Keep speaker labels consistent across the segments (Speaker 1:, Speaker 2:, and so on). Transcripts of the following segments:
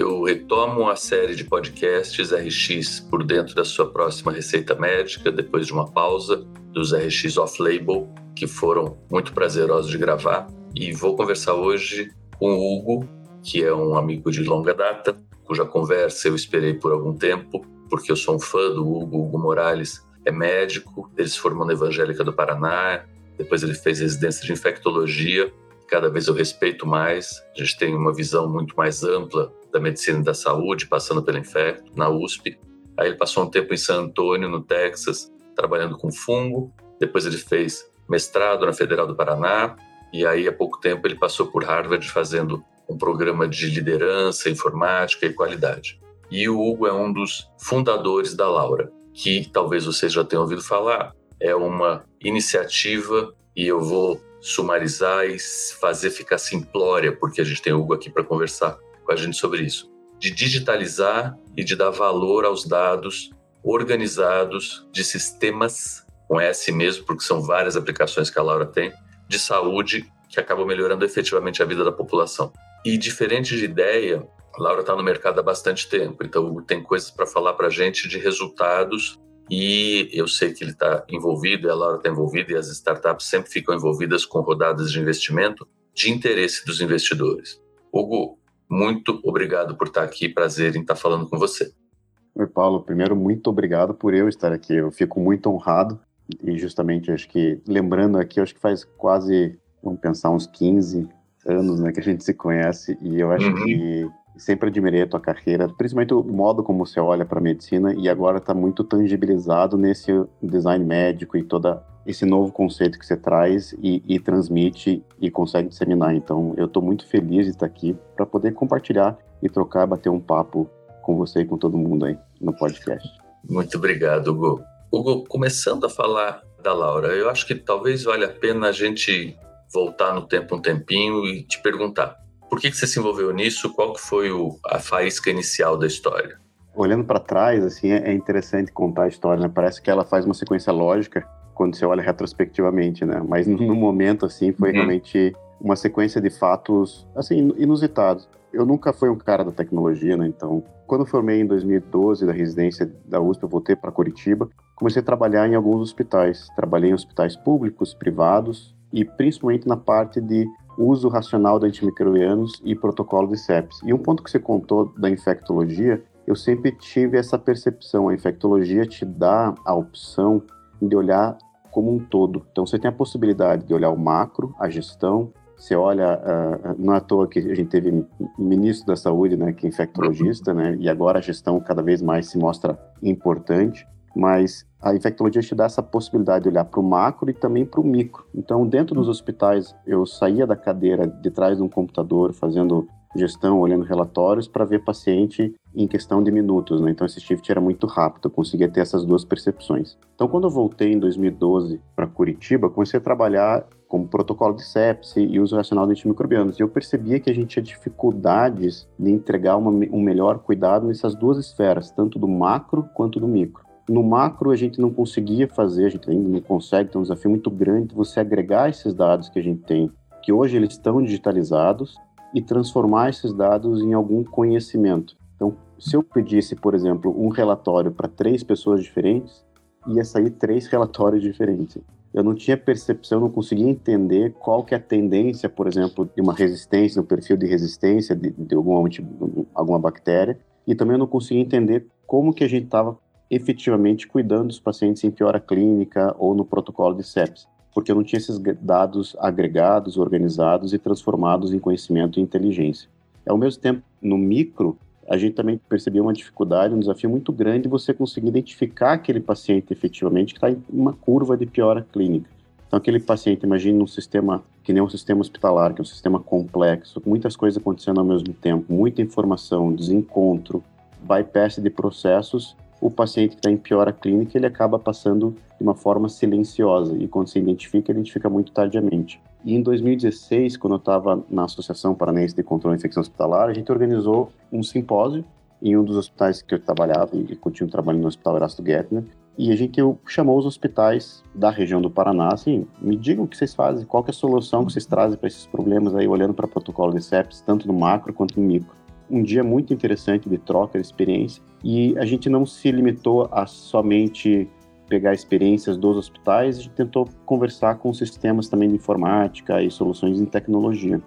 Speaker 1: eu retomo a série de podcasts RX por dentro da sua próxima receita médica, depois de uma pausa dos RX off-label, que foram muito prazerosos de gravar. E vou conversar hoje com o Hugo, que é um amigo de longa data, cuja conversa eu esperei por algum tempo, porque eu sou um fã do Hugo. Hugo Morales é médico, ele se formou na Evangélica do Paraná, depois ele fez residência de infectologia cada vez eu respeito mais. A gente tem uma visão muito mais ampla da medicina e da saúde, passando pelo infecto, na USP. Aí ele passou um tempo em San Antônio, no Texas, trabalhando com fungo. Depois ele fez mestrado na Federal do Paraná. E aí, há pouco tempo, ele passou por Harvard fazendo um programa de liderança, informática e qualidade. E o Hugo é um dos fundadores da Laura, que talvez vocês já tenham ouvido falar. É uma iniciativa, e eu vou sumarizar e fazer ficar simplória, porque a gente tem o Hugo aqui para conversar com a gente sobre isso. De digitalizar e de dar valor aos dados organizados de sistemas, com S mesmo, porque são várias aplicações que a Laura tem, de saúde que acabam melhorando efetivamente a vida da população. E diferente de ideia, a Laura está no mercado há bastante tempo, então tem coisas para falar para a gente de resultados e eu sei que ele está envolvido, e a Laura está envolvida, e as startups sempre ficam envolvidas com rodadas de investimento de interesse dos investidores. Hugo, muito obrigado por estar aqui, prazer em estar falando com você.
Speaker 2: Oi, Paulo. Primeiro, muito obrigado por eu estar aqui. Eu fico muito honrado e justamente acho que lembrando aqui, acho que faz quase, vamos pensar, uns 15 anos né, que a gente se conhece e eu acho uhum. que sempre admirei a tua carreira, principalmente o modo como você olha para a medicina e agora está muito tangibilizado nesse design médico e toda esse novo conceito que você traz e, e transmite e consegue disseminar. Então, eu estou muito feliz de estar aqui para poder compartilhar e trocar, bater um papo com você e com todo mundo aí no podcast.
Speaker 1: Muito obrigado, Hugo. Hugo, começando a falar da Laura, eu acho que talvez valha a pena a gente voltar no tempo um tempinho e te perguntar por que, que você se envolveu nisso? Qual que foi o, a faísca inicial da história?
Speaker 2: Olhando para trás, assim, é, interessante contar a história, né? Parece que ela faz uma sequência lógica quando você olha retrospectivamente, né? Mas no momento, assim, foi uhum. realmente uma sequência de fatos, assim, inusitados. Eu nunca fui um cara da tecnologia, né? Então, quando formei em 2012 da residência da USP, eu voltei para Curitiba. Comecei a trabalhar em alguns hospitais. Trabalhei em hospitais públicos, privados e principalmente na parte de uso racional de antimicrobianos e protocolo de sepsis. E um ponto que você contou da infectologia, eu sempre tive essa percepção. A infectologia te dá a opção de olhar como um todo. Então você tem a possibilidade de olhar o macro, a gestão. Você olha, uh, não é à toa que a gente teve ministro da saúde, né, que é infectologista, né, e agora a gestão cada vez mais se mostra importante mas a infectologia te dá essa possibilidade de olhar para o macro e também para o micro. Então, dentro dos hospitais, eu saía da cadeira de trás de um computador fazendo gestão, olhando relatórios para ver paciente em questão de minutos, né? Então esse shift era muito rápido, eu conseguia ter essas duas percepções. Então quando eu voltei em 2012 para Curitiba, comecei a trabalhar como protocolo de sepse e uso racional de antimicrobianos. E eu percebia que a gente tinha dificuldades de entregar uma, um melhor cuidado nessas duas esferas, tanto do macro quanto do micro. No macro, a gente não conseguia fazer, a gente ainda não consegue, tem um desafio muito grande você agregar esses dados que a gente tem, que hoje eles estão digitalizados, e transformar esses dados em algum conhecimento. Se eu pedisse, por exemplo, um relatório para três pessoas diferentes, ia sair três relatórios diferentes. Eu não tinha percepção, não conseguia entender qual que é a tendência, por exemplo, de uma resistência, um perfil de resistência de, de alguma, alguma bactéria, e também eu não conseguia entender como que a gente estava efetivamente cuidando dos pacientes em piora clínica ou no protocolo de sepsis, porque eu não tinha esses dados agregados, organizados e transformados em conhecimento e inteligência. Ao mesmo tempo, no micro, a gente também percebia uma dificuldade, um desafio muito grande você conseguir identificar aquele paciente efetivamente que está em uma curva de piora clínica. Então, aquele paciente, imagine um sistema que nem um sistema hospitalar, que é um sistema complexo, com muitas coisas acontecendo ao mesmo tempo, muita informação, desencontro, bypass de processos, o paciente que está em piora clínica, ele acaba passando de uma forma silenciosa, e quando se identifica, identifica muito tardiamente. E em 2016, quando eu estava na Associação Paranaense de Controle de Infecção Hospitalar, a gente organizou um simpósio em um dos hospitais que eu trabalhava e continuo trabalhando no Hospital Erasto Gettner. E a gente chamou os hospitais da região do Paraná, assim, me digam o que vocês fazem, qual é a solução que vocês trazem para esses problemas aí, olhando para o protocolo de sepsis, tanto no macro quanto no micro. Um dia muito interessante de troca de experiência e a gente não se limitou a somente pegar experiências dos hospitais, a gente tentou conversar com sistemas também de informática e soluções em tecnologia.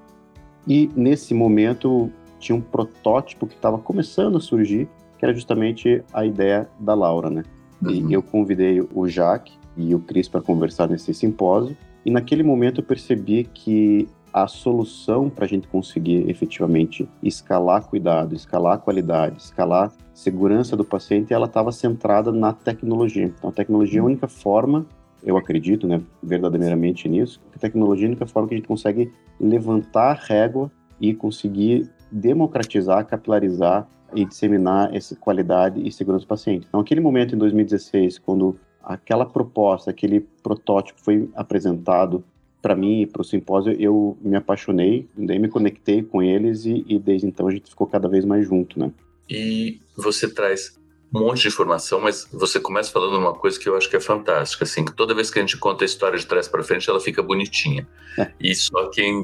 Speaker 2: E nesse momento tinha um protótipo que estava começando a surgir, que era justamente a ideia da Laura, né? Uhum. E eu convidei o Jaque e o Cris para conversar nesse simpósio, e naquele momento eu percebi que a solução para a gente conseguir efetivamente escalar cuidado, escalar qualidade, escalar segurança do paciente, ela estava centrada na tecnologia. Então, a tecnologia é a única forma, eu acredito, né, verdadeiramente nisso, que a tecnologia é a única forma que a gente consegue levantar a régua e conseguir democratizar, capilarizar e disseminar essa qualidade e segurança do paciente. Então, aquele momento em 2016, quando aquela proposta, aquele protótipo foi apresentado para mim e para o simpósio, eu me apaixonei, daí me conectei com eles e, e, desde então a gente ficou cada vez mais junto, né?
Speaker 1: E você traz um monte de informação, mas você começa falando uma coisa que eu acho que é fantástica, assim, que toda vez que a gente conta a história de trás para frente, ela fica bonitinha. É. E só quem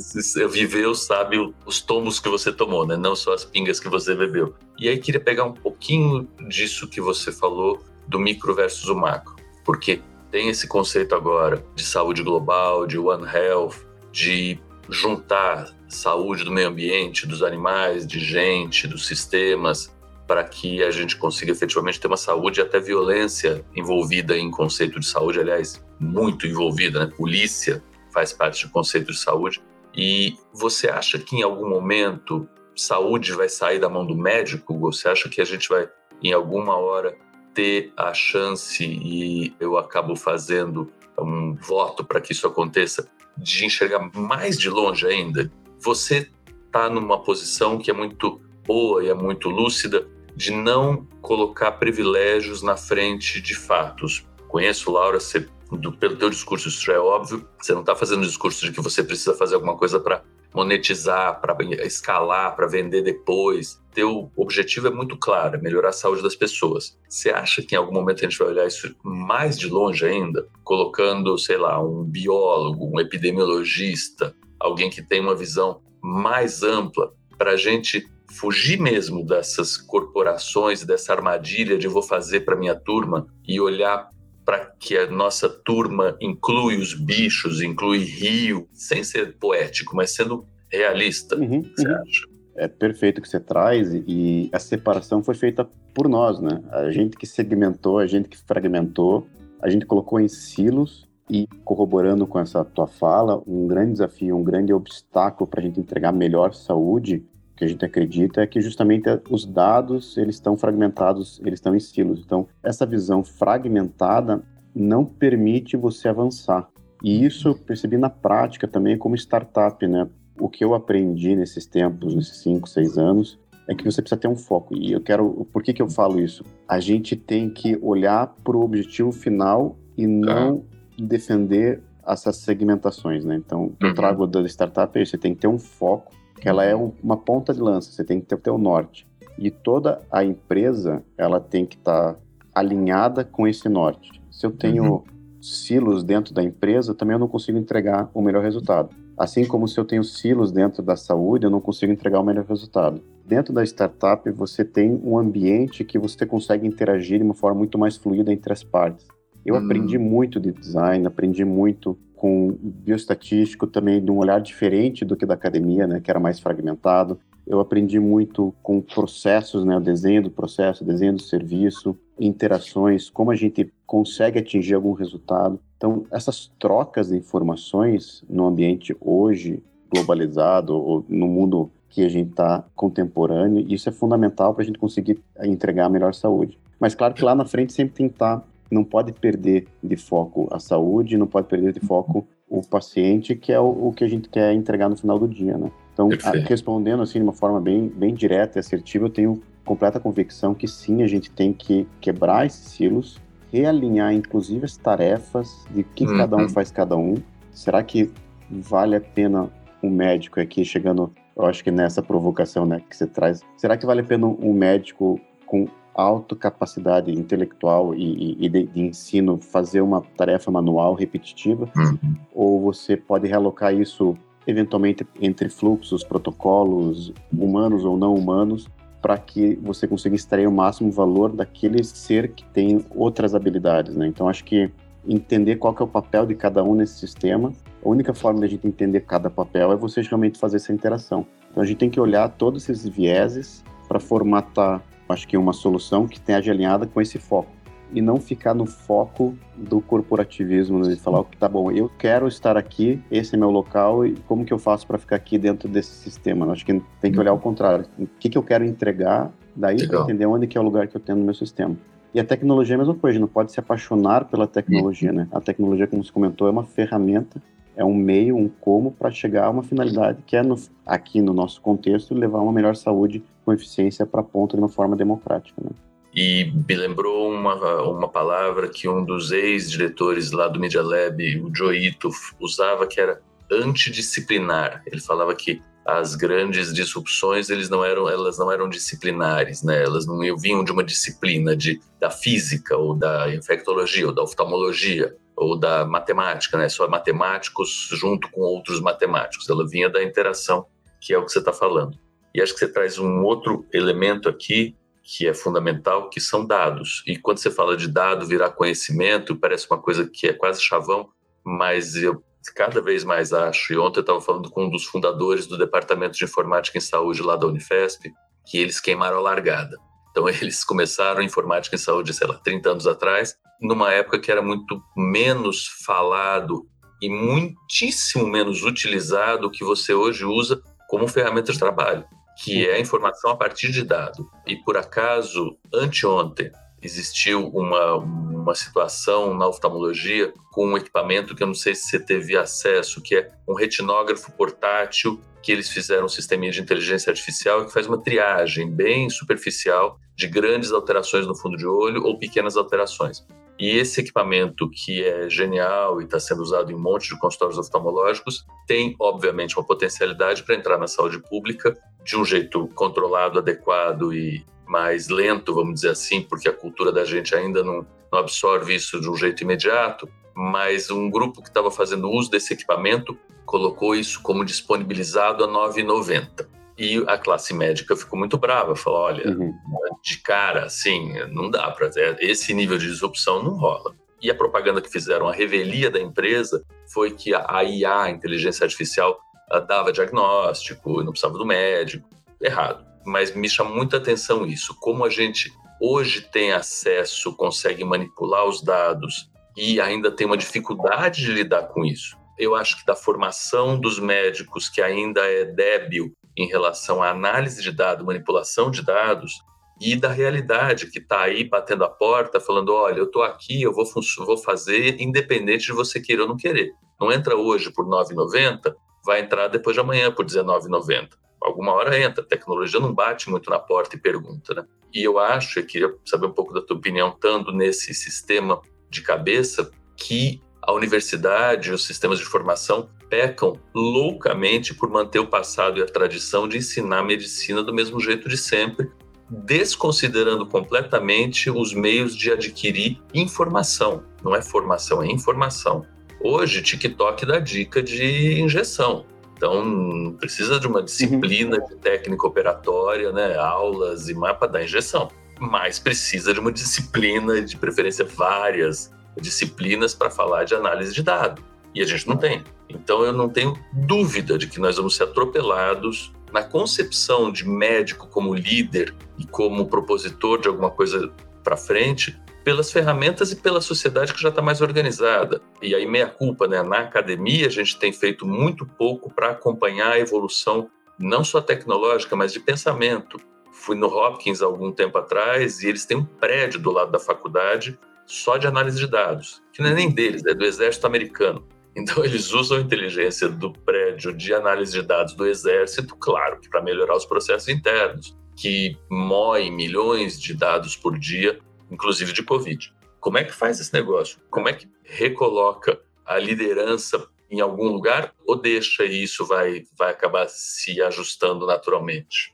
Speaker 1: viveu sabe os tomos que você tomou, né? Não só as pingas que você bebeu. E aí queria pegar um pouquinho disso que você falou do micro versus o macro, porque tem esse conceito agora de saúde global, de One Health, de juntar saúde do meio ambiente, dos animais, de gente, dos sistemas, para que a gente consiga efetivamente ter uma saúde e até violência envolvida em conceito de saúde, aliás, muito envolvida, né? Polícia faz parte do conceito de saúde. E você acha que em algum momento saúde vai sair da mão do médico? Você acha que a gente vai, em alguma hora, ter a chance, e eu acabo fazendo um voto para que isso aconteça, de enxergar mais de longe ainda, você está numa posição que é muito boa e é muito lúcida de não colocar privilégios na frente de fatos. Conheço, Laura, você, do, pelo teu discurso, isso é óbvio, você não está fazendo o discurso de que você precisa fazer alguma coisa para monetizar, para escalar, para vender depois. Teu objetivo é muito claro, é melhorar a saúde das pessoas. Você acha que em algum momento a gente vai olhar isso mais de longe ainda, colocando, sei lá, um biólogo, um epidemiologista, alguém que tem uma visão mais ampla para a gente fugir mesmo dessas corporações, dessa armadilha de vou fazer para minha turma e olhar para que a nossa turma inclui os bichos, inclui rio, sem ser poético, mas sendo realista. Uhum, você uhum. acha?
Speaker 2: É perfeito o que você traz e a separação foi feita por nós, né? A gente que segmentou, a gente que fragmentou, a gente colocou em silos e corroborando com essa tua fala, um grande desafio, um grande obstáculo para a gente entregar melhor saúde que a gente acredita é que justamente os dados eles estão fragmentados, eles estão em silos. Então, essa visão fragmentada não permite você avançar. E isso eu percebi na prática também como startup, né? O que eu aprendi nesses tempos, nesses cinco, seis anos, é que você precisa ter um foco. E eu quero. Por que, que eu falo isso? A gente tem que olhar para o objetivo final e não ah. defender essas segmentações, né? Então, eu uhum. trago da startup é isso, você tem que ter um foco, ela é um, uma ponta de lança, você tem que ter, o norte. E toda a empresa, ela tem que estar tá alinhada com esse norte. Se eu tenho uhum. silos dentro da empresa, também eu não consigo entregar o melhor resultado. Assim como se eu tenho silos dentro da saúde, eu não consigo entregar o melhor resultado. Dentro da startup, você tem um ambiente que você consegue interagir de uma forma muito mais fluida entre as partes. Eu hum. aprendi muito de design, aprendi muito com bioestatístico também de um olhar diferente do que da academia, né, que era mais fragmentado. Eu aprendi muito com processos, né, o desenho do processo, o desenho do serviço, interações, como a gente consegue atingir algum resultado. Então, essas trocas de informações no ambiente hoje globalizado ou no mundo que a gente está contemporâneo, isso é fundamental para a gente conseguir entregar a melhor saúde. Mas claro que lá na frente sempre tem que estar, tá, não pode perder de foco a saúde, não pode perder de foco o paciente, que é o, o que a gente quer entregar no final do dia, né? Então, a, respondendo assim de uma forma bem, bem direta e assertiva, eu tenho completa convicção que sim, a gente tem que quebrar esses silos, realinhar, inclusive, as tarefas de que uhum. cada um faz cada um. Será que vale a pena um médico aqui chegando, eu acho que nessa provocação, né, que você traz, será que vale a pena um médico com alta capacidade intelectual e, e de, de, ensino fazer uma tarefa manual repetitiva? Uhum. Ou você pode realocar isso eventualmente entre fluxos, protocolos, humanos ou não humanos, para que você consiga extrair o máximo valor daquele ser que tem outras habilidades, né? Então acho que entender qual que é o papel de cada um nesse sistema, a única forma de a gente entender cada papel é você realmente fazer essa interação. Então a gente tem que olhar todos esses vieses para formatar, acho que uma solução que esteja alinhada com esse foco e não ficar no foco do corporativismo, né? de falar, tá bom, eu quero estar aqui, esse é meu local e como que eu faço para ficar aqui dentro desse sistema? Acho que tem que olhar o contrário. O que, que eu quero entregar, daí para entender onde que é o lugar que eu tenho no meu sistema. E a tecnologia é a mesma coisa, não pode se apaixonar pela tecnologia, né? A tecnologia, como você comentou, é uma ferramenta, é um meio, um como para chegar a uma finalidade que é, no, aqui no nosso contexto, levar uma melhor saúde com eficiência para a ponta de uma forma democrática, né?
Speaker 1: E me lembrou uma, uma palavra que um dos ex-diretores lá do Media Lab, o Joito, usava, que era antidisciplinar. Ele falava que as grandes disrupções eles não eram elas não eram disciplinares né elas não vinham de uma disciplina de da física ou da infectologia ou da oftalmologia ou da matemática né só matemáticos junto com outros matemáticos ela vinha da interação que é o que você está falando e acho que você traz um outro elemento aqui que é fundamental, que são dados. E quando você fala de dado virar conhecimento, parece uma coisa que é quase chavão, mas eu cada vez mais acho, e ontem eu estava falando com um dos fundadores do Departamento de Informática em Saúde lá da Unifesp, que eles queimaram a largada. Então, eles começaram informática em saúde, sei lá, 30 anos atrás, numa época que era muito menos falado e muitíssimo menos utilizado o que você hoje usa como ferramenta de trabalho que é a informação a partir de dado. E por acaso, anteontem, existiu uma, uma situação na oftalmologia com um equipamento que eu não sei se você teve acesso, que é um retinógrafo portátil que eles fizeram um sistema de inteligência artificial que faz uma triagem bem superficial de grandes alterações no fundo de olho ou pequenas alterações. E esse equipamento, que é genial e está sendo usado em um monte de consultórios oftalmológicos, tem, obviamente, uma potencialidade para entrar na saúde pública de um jeito controlado, adequado e mais lento, vamos dizer assim, porque a cultura da gente ainda não, não absorve isso de um jeito imediato. Mas um grupo que estava fazendo uso desse equipamento colocou isso como disponibilizado a R$ 9,90. E a classe médica ficou muito brava, falou: olha, uhum. de cara, assim, não dá para. Esse nível de disrupção não rola. E a propaganda que fizeram, a revelia da empresa, foi que a IA, a inteligência artificial, dava diagnóstico, não precisava do médico. Errado. Mas me chama muita atenção isso. Como a gente hoje tem acesso, consegue manipular os dados e ainda tem uma dificuldade de lidar com isso. Eu acho que da formação dos médicos, que ainda é débil em relação à análise de dados, manipulação de dados, e da realidade que está aí batendo a porta, falando: olha, eu estou aqui, eu vou, vou fazer independente de você querer ou não querer. Não entra hoje por R$ 9,90, vai entrar depois de amanhã por R$ 19,90. Alguma hora entra, a tecnologia não bate muito na porta e pergunta, né? E eu acho, eu queria saber um pouco da tua opinião, estando nesse sistema de cabeça, que A universidade os sistemas de formação pecam loucamente por manter o passado e a tradição de ensinar medicina do mesmo jeito de sempre, desconsiderando completamente os meios de adquirir informação. Não é formação, é informação. Hoje, TikTok dá dica de injeção. Então, precisa de uma disciplina uhum. de técnica operatória, né, aulas e mapa da injeção. Mas precisa de uma disciplina, de preferência várias disciplinas para falar de análise de dados. E a gente não tem. Então, eu não tenho dúvida de que nós vamos ser atropelados na concepção de médico como líder e como propositor de alguma coisa para frente pelas ferramentas e pela sociedade que já está mais organizada. E aí, meia culpa, né? Na academia, a gente tem feito muito pouco para acompanhar a evolução, não só tecnológica, mas de pensamento. Fui no Hopkins algum tempo atrás e eles têm um prédio do lado da faculdade só de análise de dados, que não é nem deles, é do exército americano. Então, eles usam a inteligência do prédio de análise de dados do Exército, claro, para melhorar os processos internos, que moem milhões de dados por dia, inclusive de Covid. Como é que faz esse negócio? Como é que recoloca a liderança em algum lugar ou deixa isso vai, vai acabar se ajustando naturalmente?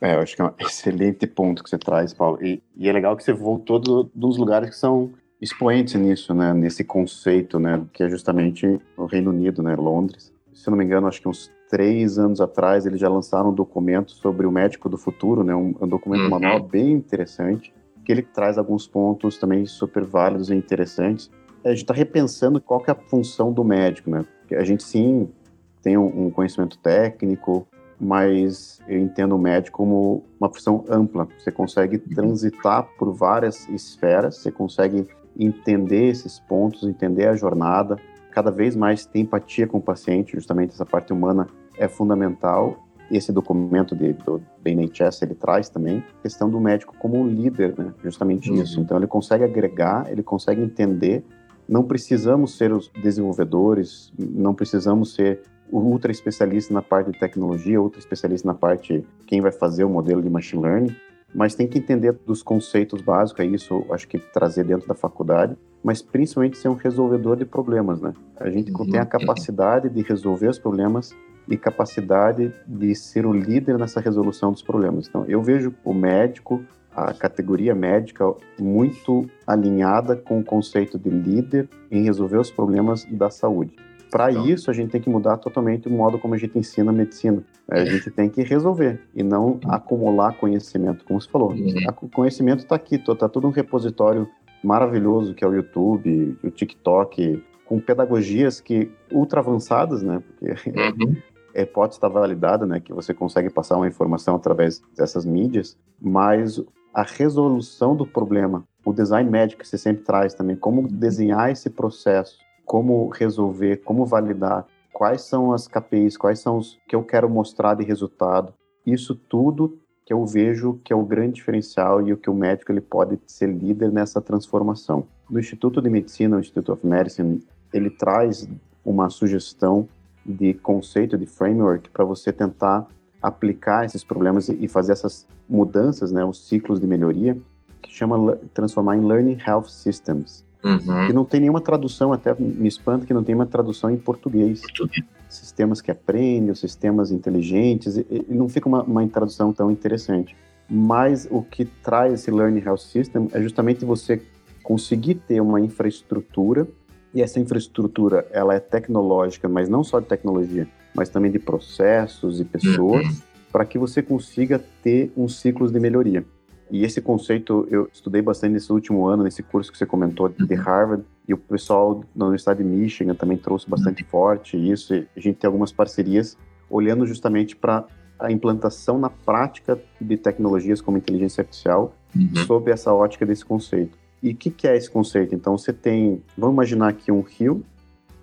Speaker 2: É, eu acho que é um excelente ponto que você traz, Paulo. E, e é legal que você voltou do, dos lugares que são expoentes nisso, né, nesse conceito, né, que é justamente o Reino Unido, né, Londres. Se eu não me engano, acho que uns três anos atrás eles já lançaram um documento sobre o médico do futuro, né, um, um documento uhum. manual bem interessante, que ele traz alguns pontos também super válidos e interessantes. A gente está repensando qual que é a função do médico, né? Porque a gente sim tem um, um conhecimento técnico, mas eu entendo o médico como uma função ampla. Você consegue uhum. transitar por várias esferas, você consegue entender esses pontos, entender a jornada, cada vez mais ter empatia com o paciente, justamente essa parte humana é fundamental. Esse documento de, do, do NHS ele traz também a questão do médico como um líder, né? justamente uhum. isso. Então ele consegue agregar, ele consegue entender. Não precisamos ser os desenvolvedores, não precisamos ser ultra especialista na parte de tecnologia, ultra especialista na parte quem vai fazer o modelo de machine learning mas tem que entender dos conceitos básicos, é isso acho que trazer dentro da faculdade, mas principalmente ser um resolvedor de problemas, né? A gente uhum. tem a capacidade de resolver os problemas e capacidade de ser o líder nessa resolução dos problemas. Então, eu vejo o médico, a categoria médica, muito alinhada com o conceito de líder em resolver os problemas da saúde. Para então. isso, a gente tem que mudar totalmente o modo como a gente ensina a medicina. A é. gente tem que resolver e não uhum. acumular conhecimento, como você falou. Uhum. O conhecimento está aqui, está tudo um repositório maravilhoso que é o YouTube, o TikTok, com pedagogias que ultra avançadas, né? Porque uhum. a hipótese está validada, né? Que você consegue passar uma informação através dessas mídias, mas a resolução do problema, o design médico que você sempre traz também, como desenhar esse processo como resolver, como validar, quais são as KPIs, quais são os que eu quero mostrar de resultado. Isso tudo que eu vejo que é o grande diferencial e o que o médico ele pode ser líder nessa transformação. No Instituto de Medicina, o Institute of Medicine, ele traz uma sugestão de conceito, de framework para você tentar aplicar esses problemas e fazer essas mudanças, né, os ciclos de melhoria, que chama transformar em Learning Health Systems. Uhum. Que não tem nenhuma tradução, até me espanta que não tem uma tradução em português. português. Sistemas que aprendem, sistemas inteligentes, e, e não fica uma, uma tradução tão interessante. Mas o que traz esse Learning Health System é justamente você conseguir ter uma infraestrutura, e essa infraestrutura ela é tecnológica, mas não só de tecnologia, mas também de processos e pessoas, uhum. para que você consiga ter uns ciclos de melhoria. E esse conceito eu estudei bastante nesse último ano, nesse curso que você comentou de uhum. Harvard, e o pessoal da Universidade de Michigan também trouxe bastante uhum. forte isso. E a gente tem algumas parcerias olhando justamente para a implantação na prática de tecnologias como inteligência artificial uhum. sob essa ótica desse conceito. E o que, que, é esse conceito? Então, você tem, vamos imaginar aqui um rio,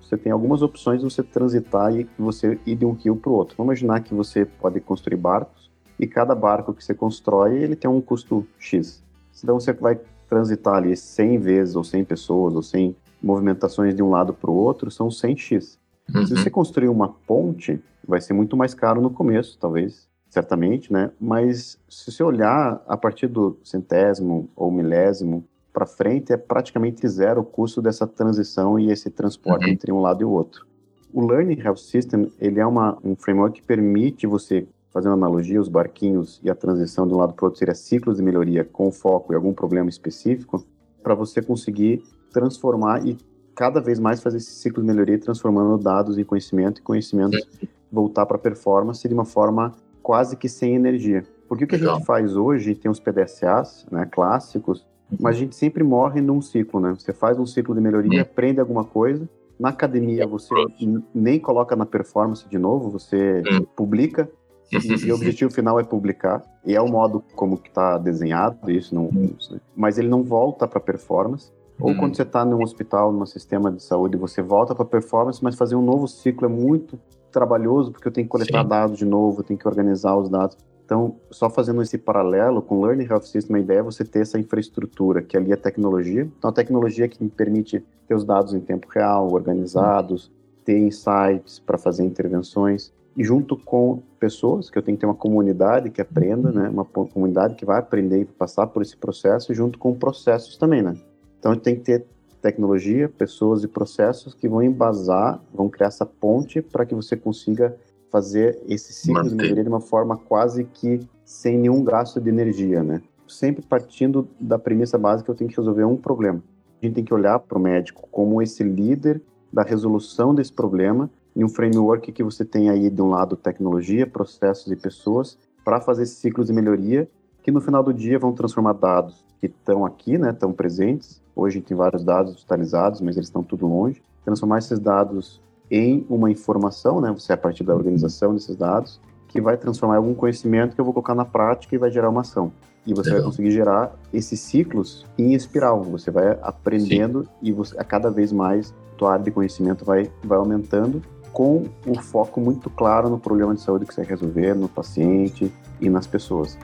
Speaker 2: você tem algumas opções de você transitar e você ir de um rio para o outro. Vamos imaginar que você pode construir barcos e cada barco que você constrói, ele tem um custo X. Então você vai transitar ali 100 vezes, ou 100 pessoas, ou 100 movimentações de um lado para o outro, são 100X. Uhum. Se você construir uma ponte, vai ser muito mais caro no começo, talvez, certamente, né? Mas se você olhar a partir do centésimo ou milésimo, para frente é praticamente zero o custo dessa transição e esse transporte uhum. entre um lado e o outro. O Learning Health System ele é uma, um framework que permite você, fazendo analogia, os barquinhos e a transição de um lado para o outro seria ciclos de melhoria com foco em algum problema específico, para você conseguir transformar e cada vez mais fazer esse ciclo de melhoria, transformando dados em conhecimento e conhecimento voltar para performance de uma forma quase que sem energia. Porque o que Legal. a gente faz hoje, tem os PDCAs né, clássicos, mas a gente sempre morre num ciclo, né? Você faz um ciclo de melhoria, uhum. aprende alguma coisa, na academia você nem coloca na performance de novo, você uhum. publica, e, o objetivo final é publicar, e é o modo como que está desenhado, isso não, né? mas ele não volta para performance, ou quando você está num hospital, num sistema de saúde, você volta para performance, mas fazer um novo ciclo é muito trabalhoso, porque eu tenho que coletar Sim. dados de novo, eu tenho que organizar os dados. Então, só fazendo esse paralelo com o Learning Health System, a ideia é você ter essa infraestrutura, que ali é tecnologia. Então, a tecnologia que me permite ter os dados em tempo real, organizados, ter insights para fazer intervenções, junto com pessoas, que eu tenho que ter uma comunidade que aprenda, né? Uma comunidade que vai aprender e passar por esse processo, junto com processos também, né? Então, tem que ter tecnologia, pessoas e processos que vão embasar, vão criar essa ponte para que você consiga fazer esse ciclo de melhoria de uma forma quase que sem nenhum gasto de energia, né? Sempre partindo da premissa básica, eu tenho que resolver um problema. A gente tem que olhar para o médico como esse líder da resolução desse problema em um framework que você tem aí de um lado tecnologia, processos e pessoas para fazer ciclos de melhoria que no final do dia vão transformar dados que estão aqui, né, estão presentes. Hoje tem vários dados digitalizados, mas eles estão tudo longe. Transformar esses dados em uma informação, né? Você é a partir da organização desses dados, que vai transformar em algum conhecimento que eu vou colocar na prática e vai gerar uma ação. E você Legal. vai conseguir gerar esses ciclos em espiral. Você vai aprendendo Sim. e você, a cada vez mais tua área de conhecimento vai, vai aumentando com o foco muito claro no problema de saúde que você quer resolver, no paciente e nas pessoas.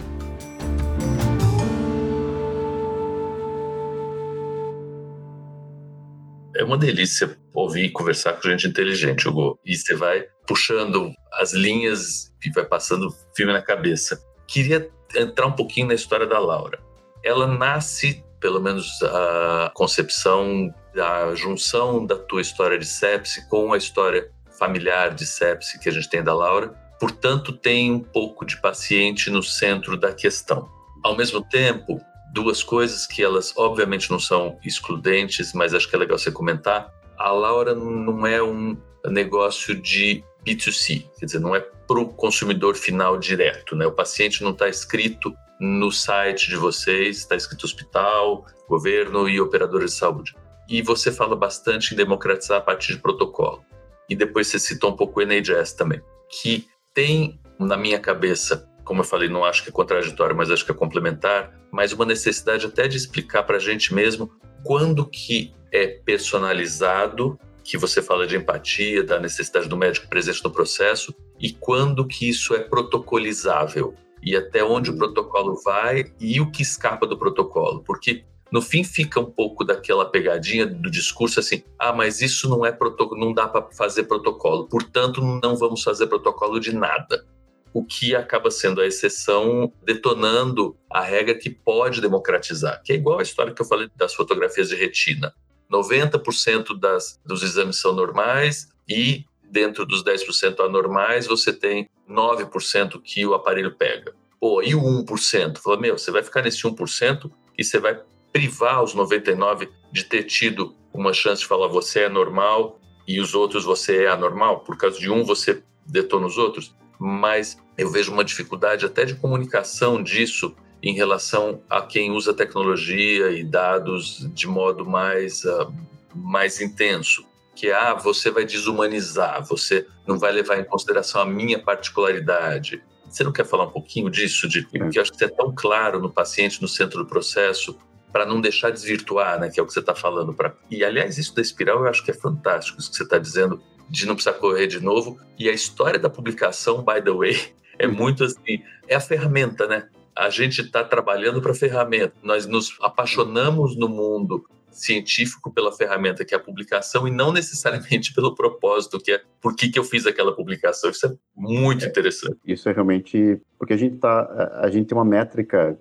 Speaker 1: é uma delícia ouvir e conversar com gente inteligente, Hugo. E você vai puxando as linhas e vai passando filme na cabeça. Queria entrar um pouquinho na história da Laura. Ela nasce, pelo menos a concepção da junção da tua história de sepse com a história familiar de sepse que a gente tem da Laura. Portanto, tem um pouco de paciente no centro da questão. Ao mesmo tempo, duas coisas que elas obviamente não são excludentes, mas acho que é legal você comentar. A Laura não é um negócio de B2C, quer dizer, não é para o consumidor final direto, né? O paciente não está escrito no site de vocês, está escrito hospital, governo e operadores de saúde. E você fala bastante em democratizar a partir de protocolo. E depois você citou um pouco o NHS também, que tem na minha cabeça como eu falei, não acho que é contraditório, mas acho que é complementar, mas uma necessidade até de explicar para a gente mesmo quando que é personalizado, que você fala de empatia, da necessidade do médico presente no processo, e quando que isso é protocolizável, e até onde o protocolo vai e o que escapa do protocolo, porque no fim fica um pouco daquela pegadinha do discurso assim: ah, mas isso não é protocolo, não dá para fazer protocolo, portanto não vamos fazer protocolo de nada o que acaba sendo a exceção detonando a regra que pode democratizar, que é igual a história que eu falei das fotografias de retina. 90% das, dos exames são normais e dentro dos 10% anormais você tem 9% que o aparelho pega. Pô, e o 1%? Fala, meu, você vai ficar nesse 1% e você vai privar os 99 de ter tido uma chance de falar você é normal e os outros você é anormal, por causa de um você detona os outros mas eu vejo uma dificuldade até de comunicação disso em relação a quem usa tecnologia e dados de modo mais, uh, mais intenso. Que ah, você vai desumanizar, você não vai levar em consideração a minha particularidade. Você não quer falar um pouquinho disso? De, é. Que eu acho que você é tão claro no paciente, no centro do processo, para não deixar desvirtuar, né? Que é o que você está falando. Pra... E, aliás, isso da espiral eu acho que é fantástico, isso que você está dizendo, de não precisar correr de novo. E a história da publicação, by the way, é muito assim, é a ferramenta, né? A gente está trabalhando para a ferramenta. Nós nos apaixonamos no mundo científico pela ferramenta que é a publicação e não necessariamente pelo propósito que é por que, que eu fiz aquela publicação. Isso é muito é, interessante.
Speaker 2: Isso é realmente porque a gente tá a gente tem uma métrica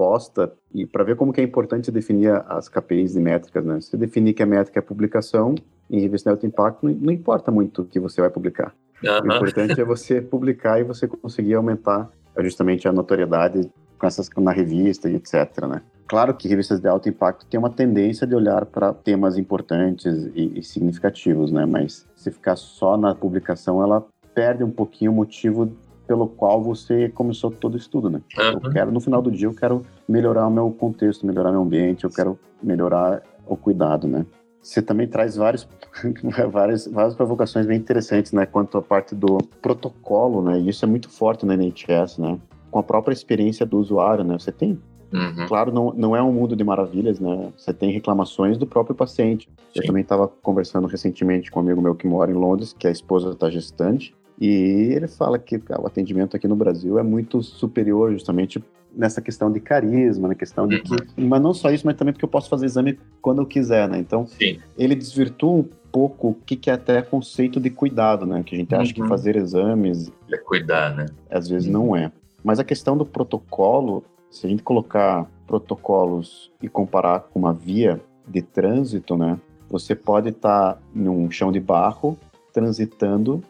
Speaker 2: proposta e para ver como que é importante definir as KPIs e métricas, né? Se definir que a métrica é publicação em revista de alto impacto, não, importa muito o que você vai publicar. Uhum. O importante é você publicar e você conseguir aumentar justamente a notoriedade com essas na revista e etc, né? Claro que revistas de alto impacto têm uma tendência de olhar para temas importantes e, e, significativos, né? Mas se ficar só na publicação, ela perde um pouquinho o motivo pelo qual você começou todo o estudo, né? Uhum. Eu quero, no final do dia, eu quero melhorar o meu contexto, melhorar meu ambiente, eu quero melhorar o cuidado, né? Você também traz vários, várias, várias provocações bem interessantes, né? Quanto à parte do protocolo, né? E isso é muito forte na NHS, né? Com a própria experiência do usuário, né? Você tem Uhum. Claro, não, não é um mundo de maravilhas, né? Você tem reclamações do próprio paciente. Sim. Eu também estava conversando recentemente com um amigo meu que mora em Londres, que a esposa está gestante, e ele fala que o atendimento aqui no Brasil é muito superior justamente nessa questão de carisma, na questão de que, uhum. mas não só isso, mas também porque eu posso fazer exame quando eu quiser, né? Então, Sim. ele desvirtua um pouco o que, que é até conceito de cuidado, né? Que a gente acha que uhum. fazer exames
Speaker 1: é cuidar, né?
Speaker 2: Às vezes uhum. não é. Mas a questão do protocolo, se a gente colocar protocolos e comparar com uma via de trânsito, né? Você pode estar tá num chão de barro transitando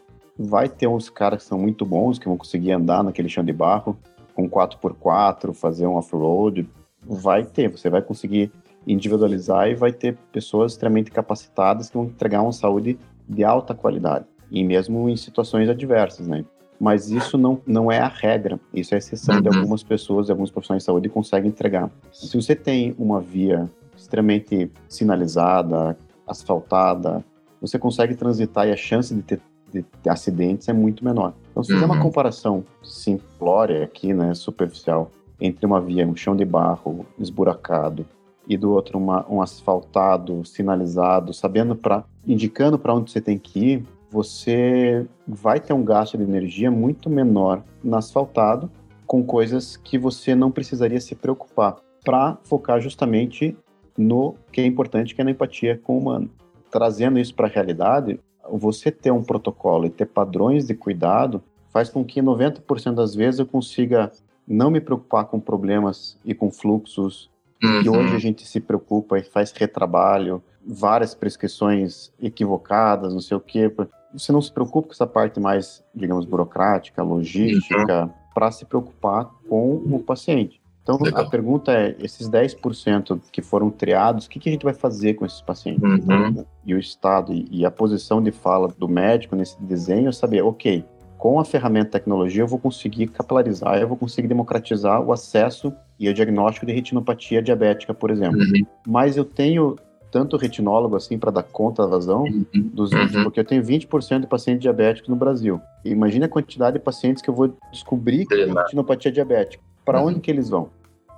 Speaker 2: vai ter uns caras que são muito bons, que vão conseguir andar naquele chão de barro com 4x4, fazer um off-road. Vai ter, você vai conseguir individualizar e vai ter pessoas extremamente capacitadas que vão entregar uma saúde de alta qualidade, e mesmo em situações adversas, né? Mas isso não, não é a regra, isso é a exceção de uhum. algumas pessoas, de alguns profissionais de saúde conseguem entregar. Se você tem uma via extremamente sinalizada, asfaltada, você consegue transitar e a chance de ter de, de acidentes é muito menor. Então, se fizer uma uhum. comparação simplória aqui, né, superficial, entre uma via, um chão de barro esburacado e do outro uma, um asfaltado, sinalizado, sabendo para indicando para onde você tem que ir, você vai ter um gasto de energia muito menor no asfaltado com coisas que você não precisaria se preocupar para focar justamente no que é importante, que é na empatia com o humano. Trazendo isso para a realidade, você ter um protocolo e ter padrões de cuidado faz com que 90% das vezes eu consiga não me preocupar com problemas e com fluxos uhum. que hoje a gente se preocupa e faz retrabalho, várias prescrições equivocadas, não sei o quê. Você não se preocupa com essa parte mais, digamos, burocrática, logística, uhum. para se preocupar com o paciente. Então, Legal. a pergunta é: esses 10% que foram triados, o que, que, a gente vai fazer com esses pacientes? Uhum. Então, e o Estado e, e, a posição de fala do médico nesse desenho é saber, ok, com a ferramenta tecnologia eu vou conseguir capilarizar, eu vou conseguir democratizar o acesso e o diagnóstico de retinopatia diabética, por exemplo. Uhum. Mas eu tenho tanto retinólogo assim para dar conta da vazão uhum. dos uhum. porque eu tenho 20% de pacientes diabéticos no Brasil. E imagina a quantidade de pacientes que eu vou descobrir que tem retinopatia diabética para uhum. onde que eles vão?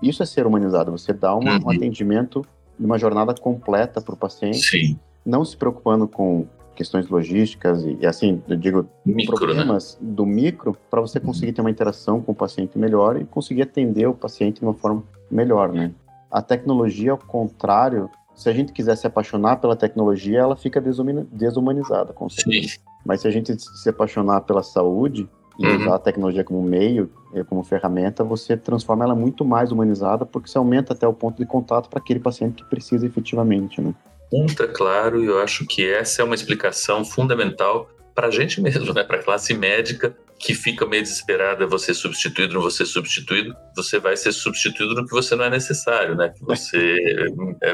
Speaker 2: Isso é ser humanizado. Você dá uma, uhum. um atendimento, uma jornada completa para o paciente, Sim. não se preocupando com questões logísticas e, e assim, eu digo, micro, né? problemas né? do micro, para você uhum. conseguir ter uma interação com o paciente melhor e conseguir atender o paciente de uma forma melhor, né? A tecnologia, ao contrário, se a gente quiser se apaixonar pela tecnologia, ela fica desumanizada, com certeza. Sim. Mas se a gente se apaixonar pela saúde, e uhum. usar a tecnologia como meio, eh, como ferramenta, você transforma ela muito mais humanizada, porque você aumenta até o ponto de contato para aquele paciente que precisa efetivamente, né?
Speaker 1: Ponta claro, e eu acho que essa é uma explicação fundamental para a gente mesmo, né? Para a classe médica que fica meio desesperada, você substituído, não você substituído, você vai ser substituído no que você não é necessário, né? Que você, é,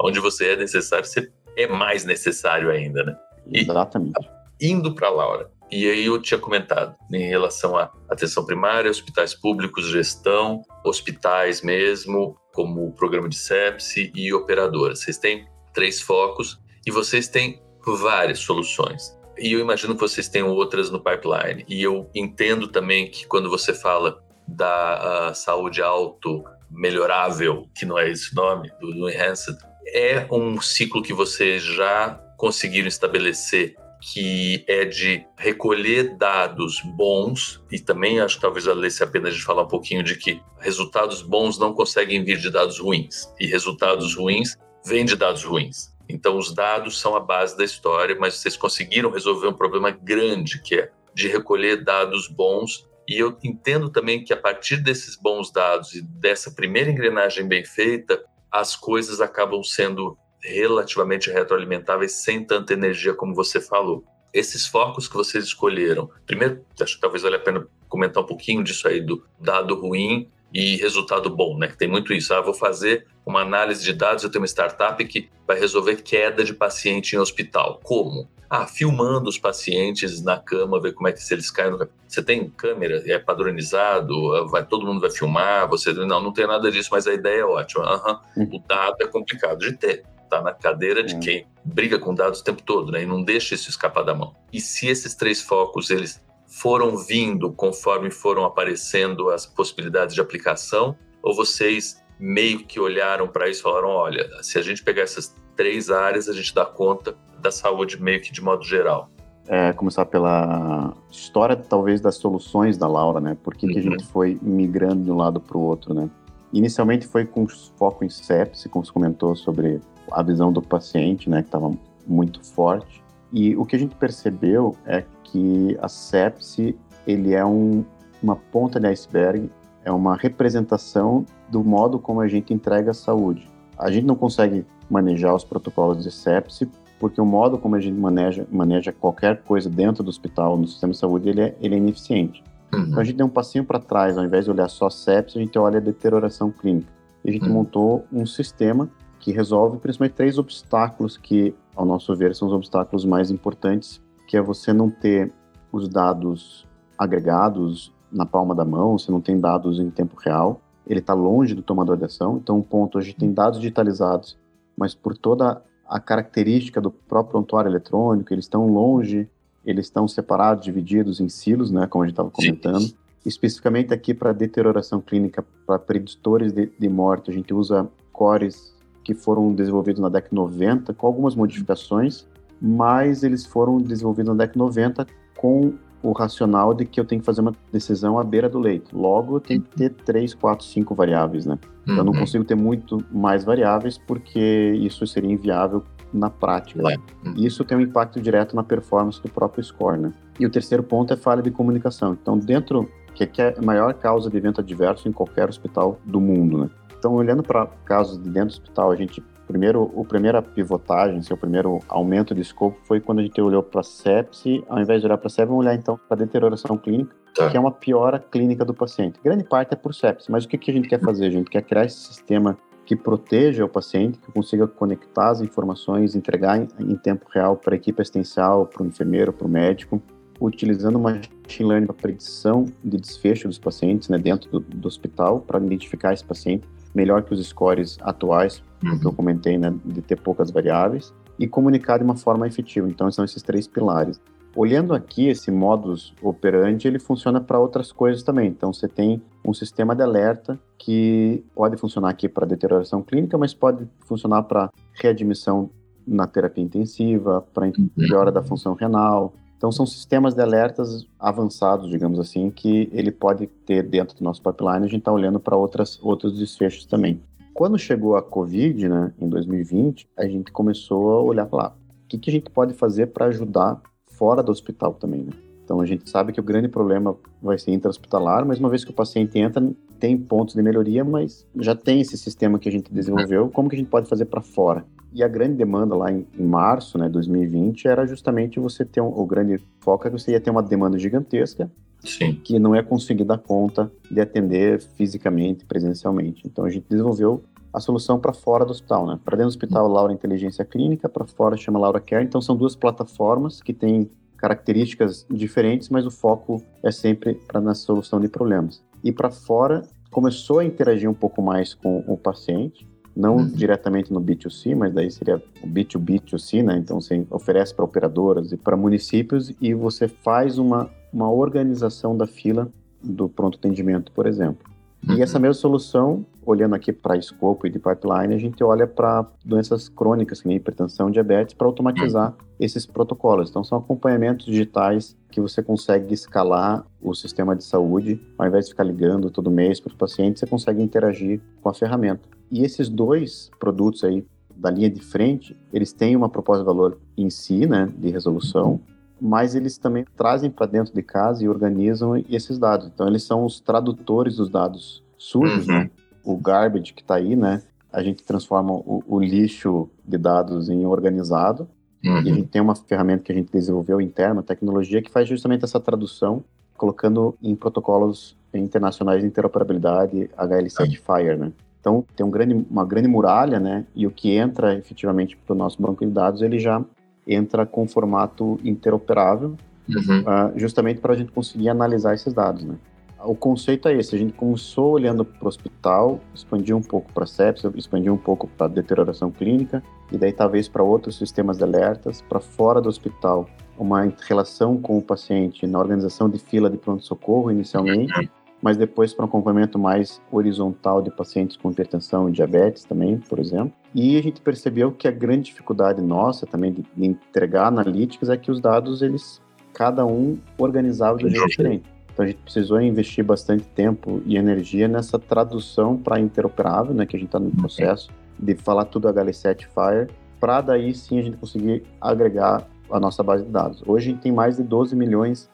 Speaker 1: onde você é necessário, você é mais necessário ainda, né?
Speaker 2: E, Exatamente.
Speaker 1: Indo para Laura, e aí eu tinha comentado em relação à atenção primária, hospitais públicos, gestão, hospitais mesmo, como o programa de sepse e operadoras. Vocês têm três focos e vocês têm várias soluções. E eu imagino que vocês tenham outras no pipeline. E eu entendo também que quando você fala da saúde auto melhorável, que não é esse nome, do, do Enhanced, é um ciclo que vocês já conseguiram estabelecer que é de recolher dados bons, e também acho que talvez valesse a pena a gente falar um pouquinho de que resultados bons não conseguem vir de dados ruins, e resultados ruins vêm de dados ruins. Então, os dados são a base da história, mas vocês conseguiram resolver um problema grande, que é de recolher dados bons E eu entendo também que a partir desses bons dados e dessa primeira engrenagem bem feita, as coisas acabam sendo relativamente retroalimentáveis sem tanta energia como você falou. Esses focos que vocês escolheram, primeiro, acho que talvez valha a pena comentar um pouquinho disso aí do dado ruim e resultado bom, né? Tem muito isso. Ah, vou fazer uma análise de dados, eu tenho uma startup que vai resolver queda de paciente em hospital. Como? Ah, filmando os pacientes na cama, ver como é que se eles caem. No... Você tem câmera, é padronizado, vai, todo mundo vai filmar, você não, não tem nada disso, mas a ideia é ótima. Uhum. O dado é complicado de ter. Tá na cadeira de quem briga com dados o tempo todo, né? E não deixa isso escapar da mão. E se esses três focos eles foram vindo conforme foram aparecendo as possibilidades de aplicação? Ou vocês meio que olharam para isso e falaram: olha, se a gente pegar essas três áreas, a gente dá conta da saúde meio que de modo geral?
Speaker 2: É, começar pela história, talvez, das soluções da Laura, né? Por que, uhum. que a uhum. gente foi migrando de um lado para o outro, né? Inicialmente foi com foco em sepse, como você comentou sobre a visão do paciente, né? Que estava muito forte. E o que a gente percebeu é que a sepse ele é um, uma ponta de iceberg, é uma representação do modo como a gente entrega a saúde. A gente não consegue manejar os protocolos de sepse porque o modo como a gente maneja, maneja qualquer coisa dentro do hospital, no sistema de saúde, ele é, ele é ineficiente. Uhum. Então a gente deu um passinho para trás, ao invés de olhar só sepse, a gente olha a deterioração clínica. E a gente uhum. montou um sistema que resolve principalmente três obstáculos que, ao nosso ver, são os obstáculos mais importantes que é você não ter os dados agregados na palma da mão, você não tem dados em tempo real, ele está longe do tomador de ação. Então, um ponto, a gente tem dados digitalizados, mas por toda a característica do próprio prontuário eletrônico, eles estão longe, eles estão separados, divididos em silos, né, como a gente estava comentando. Sim. Especificamente aqui para deterioração clínica, para preditores de, de morte, a gente usa cores que foram desenvolvidos na década de 90, com algumas modificações, mas eles foram desenvolvidos na década de 90 com o racional de que eu tenho que fazer uma decisão à beira do leito. Logo, eu tenho que ter três, quatro, cinco variáveis, né? Uhum. Eu não uhum. consigo ter muito mais variáveis porque isso seria inviável na prática. Uhum. Isso tem um impacto direto na performance do próprio score, né? E o terceiro ponto é falha de comunicação. Então, dentro que é a maior causa de evento adverso em qualquer hospital do mundo, né? Então, olhando para casos de dentro do hospital, a gente primeiro, o primeira pivotagem, seu primeiro aumento de escopo foi quando a gente olhou para sepse, ao invés de olhar para sepse, vamos olhar então para deterioração clínica, tá. que é uma piora clínica do paciente. Grande parte é por sepse, mas o que, que a gente quer fazer? A gente quer criar esse sistema que proteja o paciente, que consiga conectar as informações, entregar em, em tempo real para a equipe assistencial, para o enfermeiro, para o médico, utilizando uma machine learning para predição de desfecho dos pacientes né, dentro do, do hospital, para identificar esse paciente melhor que os scores atuais, uhum. que eu comentei, né, de ter poucas variáveis, e comunicar de uma forma efetiva. Então, são esses três pilares. Olhando aqui, esse modus operandi, ele funciona para outras coisas também. Então, você tem um sistema de alerta que pode funcionar aqui para deterioração clínica, mas pode funcionar para readmissão na terapia intensiva, para uhum. piora da função renal, então são sistemas de alertas avançados, digamos assim, que ele pode ter dentro do nosso pipeline. A gente está olhando para outros desfechos também. Quando chegou a Covid, né, em 2020, a gente começou a olhar lá. O que, que a gente pode fazer para ajudar fora do hospital também, né? Então a gente sabe que o grande problema vai ser intra-hospitalar, mas uma vez que o paciente entra, tem pontos de melhoria, mas já tem esse sistema que a gente desenvolveu, como que a gente pode fazer para fora? E a grande demanda lá em, em março, né, 2020, era justamente você ter um, o grande foco é que você ia ter uma demanda gigantesca Sim. que não é conseguir dar conta de atender fisicamente, presencialmente. Então a gente desenvolveu a solução para fora do hospital, né? Para dentro do hospital, Laura Inteligência Clínica, para fora chama Laura Care. Então são duas plataformas que têm características diferentes, mas o foco é sempre para na solução de problemas. E para fora começou a interagir um pouco mais com o paciente, não uhum. diretamente no B2C, mas daí seria o B2B2C, né? Então você oferece para operadoras e para municípios e você faz uma, uma organização da fila do pronto atendimento, por exemplo. Uhum. E essa mesma solução, olhando aqui para escopo e de pipeline, a gente olha para doenças crônicas, como hipertensão, diabetes, para automatizar uhum. esses protocolos. Então, são acompanhamentos digitais que você consegue escalar o sistema de saúde, ao invés de ficar ligando todo mês para os pacientes, você consegue interagir com a ferramenta. E esses dois produtos aí da linha de frente, eles têm uma proposta de valor em si, né, de resolução, mas eles também trazem para dentro de casa e organizam esses dados. Então, eles são os tradutores dos dados sujos, uhum. né? O garbage que está aí, né? A gente transforma o, o, lixo de dados em organizado. Uhum. E a gente tem uma ferramenta que a gente desenvolveu interna, tecnologia, que faz justamente essa tradução, colocando em protocolos internacionais de interoperabilidade HL7 Fire, né? Então, tem um grande, uma grande muralha, né? E o que entra efetivamente para o nosso banco de dados, ele já entra com formato interoperável, uhum. uh, justamente para a gente conseguir analisar esses dados, né? O conceito é esse, a gente começou olhando para o hospital, expandiu um pouco para sepsis, expandiu um pouco para deterioração clínica, e daí talvez para outros sistemas de alertas, para fora do hospital, uma relação com o paciente na organização de fila de pronto-socorro inicialmente, uhum. Mas depois para um acompanhamento mais horizontal de pacientes com hipertensão e diabetes também, por exemplo. E a gente percebeu que a grande dificuldade nossa também de, de entregar analíticas é que os dados, eles, cada um organizado de um jeito diferente. Então a gente precisou investir bastante tempo e energia nessa tradução para interoperável, né, que a gente está no processo de falar tudo HL7 Fire, para daí sim a gente conseguir agregar a nossa base de dados. Hoje a gente tem mais de 12 milhões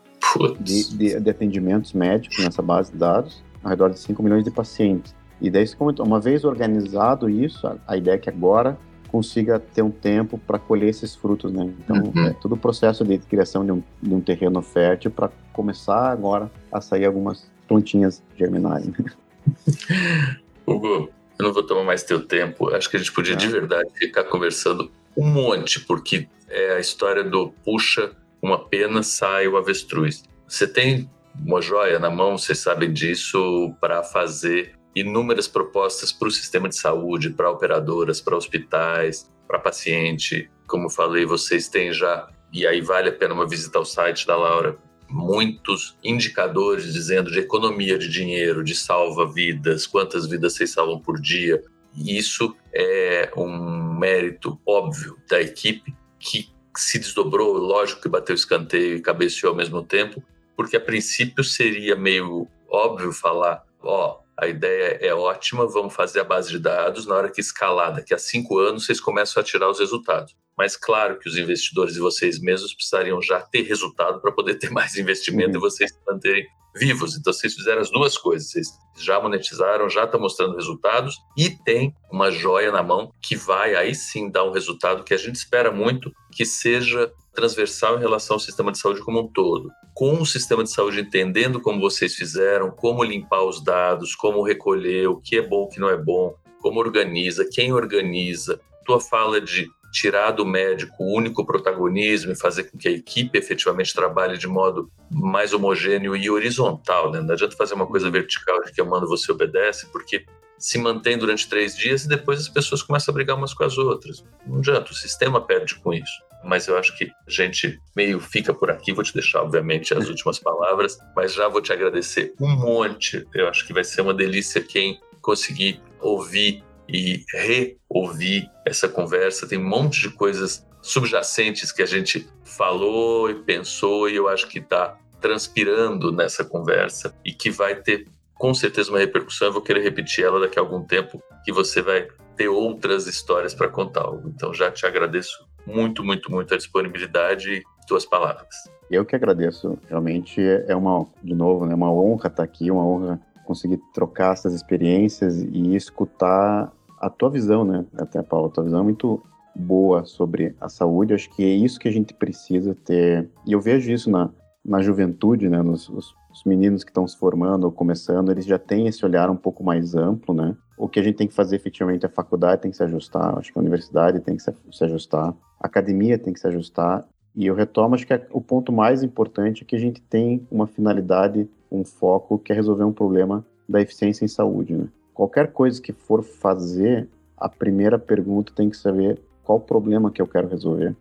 Speaker 2: de, de, de, atendimentos médicos nessa base de dados, ao redor de 5 milhões de pacientes. E daí, uma vez organizado isso, a ideia é que agora consiga ter um tempo para colher esses frutos, né? Então, uhum. é todo o processo de criação de um, de um terreno fértil para começar agora a sair algumas plantinhas germinarem.
Speaker 1: Hugo, eu não vou tomar mais teu tempo. Acho que a gente podia de verdade ficar conversando um monte, porque é a história do puxa uma pena, sai o avestruz. Você tem uma joia na mão, vocês sabem disso, para fazer inúmeras propostas para o sistema de saúde, para operadoras, para hospitais, para paciente. Como falei, vocês têm já, e aí vale a pena uma visita ao site da Laura, muitos indicadores dizendo de economia de dinheiro, de salva-vidas, quantas vidas vocês salvam por dia. Isso é um mérito óbvio da equipe que se desdobrou, lógico que bateu escanteio e cabeceou ao mesmo tempo, porque a princípio seria meio óbvio falar, ó, a ideia é ótima, vamos fazer a base de dados. Na hora que escalar, daqui a cinco anos, vocês começam a tirar os resultados. Mas claro que os investidores e vocês mesmos precisariam já ter resultado para poder ter mais investimento uhum. e vocês manterem vivos. Então vocês fizeram as duas coisas. Vocês já monetizaram, já estão mostrando resultados e tem uma joia na mão que vai aí sim dar um resultado que a gente espera muito que seja transversal em relação ao sistema de saúde como um todo. Com o sistema de saúde entendendo como vocês fizeram, como limpar os dados, como recolher, o que é bom, o que não é bom, como organiza, quem organiza. Tua fala de tirar do médico o único protagonismo e fazer com que a equipe efetivamente trabalhe de modo mais homogêneo e horizontal. Né? Não adianta fazer uma coisa vertical de que eu mando, você obedece, porque se mantém durante três dias e depois as pessoas começam a brigar umas com as outras. Não adianta, o sistema perde com isso. Mas eu acho que a gente meio fica por aqui. Vou te deixar, obviamente, as últimas palavras, mas já vou te agradecer um monte. Eu acho que vai ser uma delícia quem conseguir ouvir e reouvir essa conversa. Tem um monte de coisas subjacentes que a gente falou e pensou, e eu acho que está transpirando nessa conversa e que vai ter com certeza uma repercussão. Eu vou querer repetir ela daqui a algum tempo, que você vai ter outras histórias para contar. Então já te agradeço muito, muito, muito a disponibilidade e tuas palavras.
Speaker 2: Eu que agradeço. Realmente é uma, de novo, né, uma honra estar aqui, uma honra conseguir trocar essas experiências e escutar a tua visão, né? Até, Paulo, a tua visão é muito boa sobre a saúde. Acho que é isso que a gente precisa ter. E eu vejo isso na, na juventude, né? Nos, os, os meninos que estão se formando ou começando, eles já têm esse olhar um pouco mais amplo, né? O que a gente tem que fazer efetivamente, a faculdade tem que se ajustar, acho que a universidade tem que se, se ajustar, a academia tem que se ajustar. E eu retomo, acho que é o ponto mais importante é que a gente tem uma finalidade, um foco, que é resolver um problema da eficiência em saúde, né? Qualquer coisa que for fazer, a primeira pergunta tem que saber qual o problema que eu quero resolver.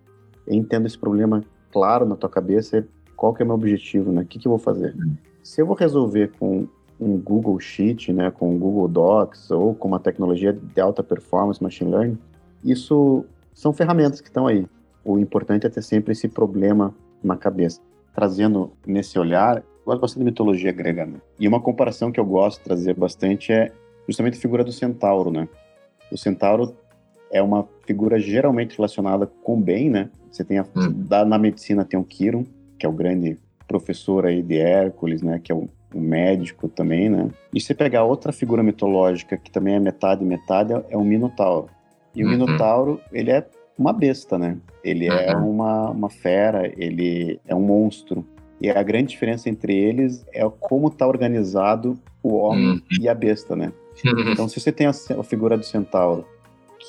Speaker 2: Entendo esse problema claro na tua cabeça qual que é o meu objetivo, né? O que, que eu vou fazer? Se eu vou resolver com um Google Sheet, né, com um Google Docs ou com uma tecnologia de alta performance, machine learning, isso são ferramentas que estão aí. O importante é ter sempre esse problema na cabeça. Trazendo nesse olhar, eu gosto bastante de mitologia grega, né? E uma comparação que eu gosto de trazer bastante é justamente a figura do centauro, né? O centauro é uma figura geralmente relacionada com o bem, né? Você tem a, hum. na medicina tem o Quiron, que é o grande professor aí de Hércules, né, que é o, o médico também, né? E se pegar outra figura mitológica que também é metade metade é o Minotauro. E uhum. o Minotauro, ele é uma besta, né? Ele é uhum. é uma, uma fera, ele é um monstro. E a grande diferença entre eles é como está organizado o homem uhum. e a besta, né? Uhum. Então, se você tem a, a, figura do centauro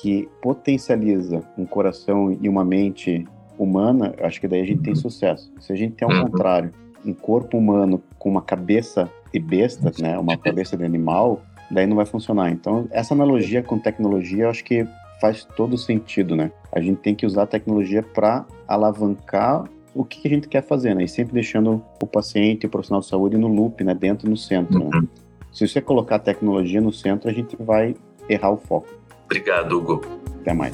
Speaker 2: que potencializa um coração e uma mente humana, acho que daí a gente tem uhum. sucesso. Se a gente tem ao uhum. contrário, um corpo humano com uma cabeça de besta, né, uma cabeça de animal, daí não vai funcionar. Então, essa analogia com tecnologia, eu acho que faz todo sentido, né? A gente tem que usar a tecnologia para alavancar o que a gente quer fazer, né? E sempre deixando o paciente e o profissional de saúde no loop, né? Dentro no centro. Né? Uhum. Né? Se você colocar a tecnologia no centro, a gente vai errar o foco.
Speaker 1: Obrigado, Hugo.
Speaker 2: Até mais.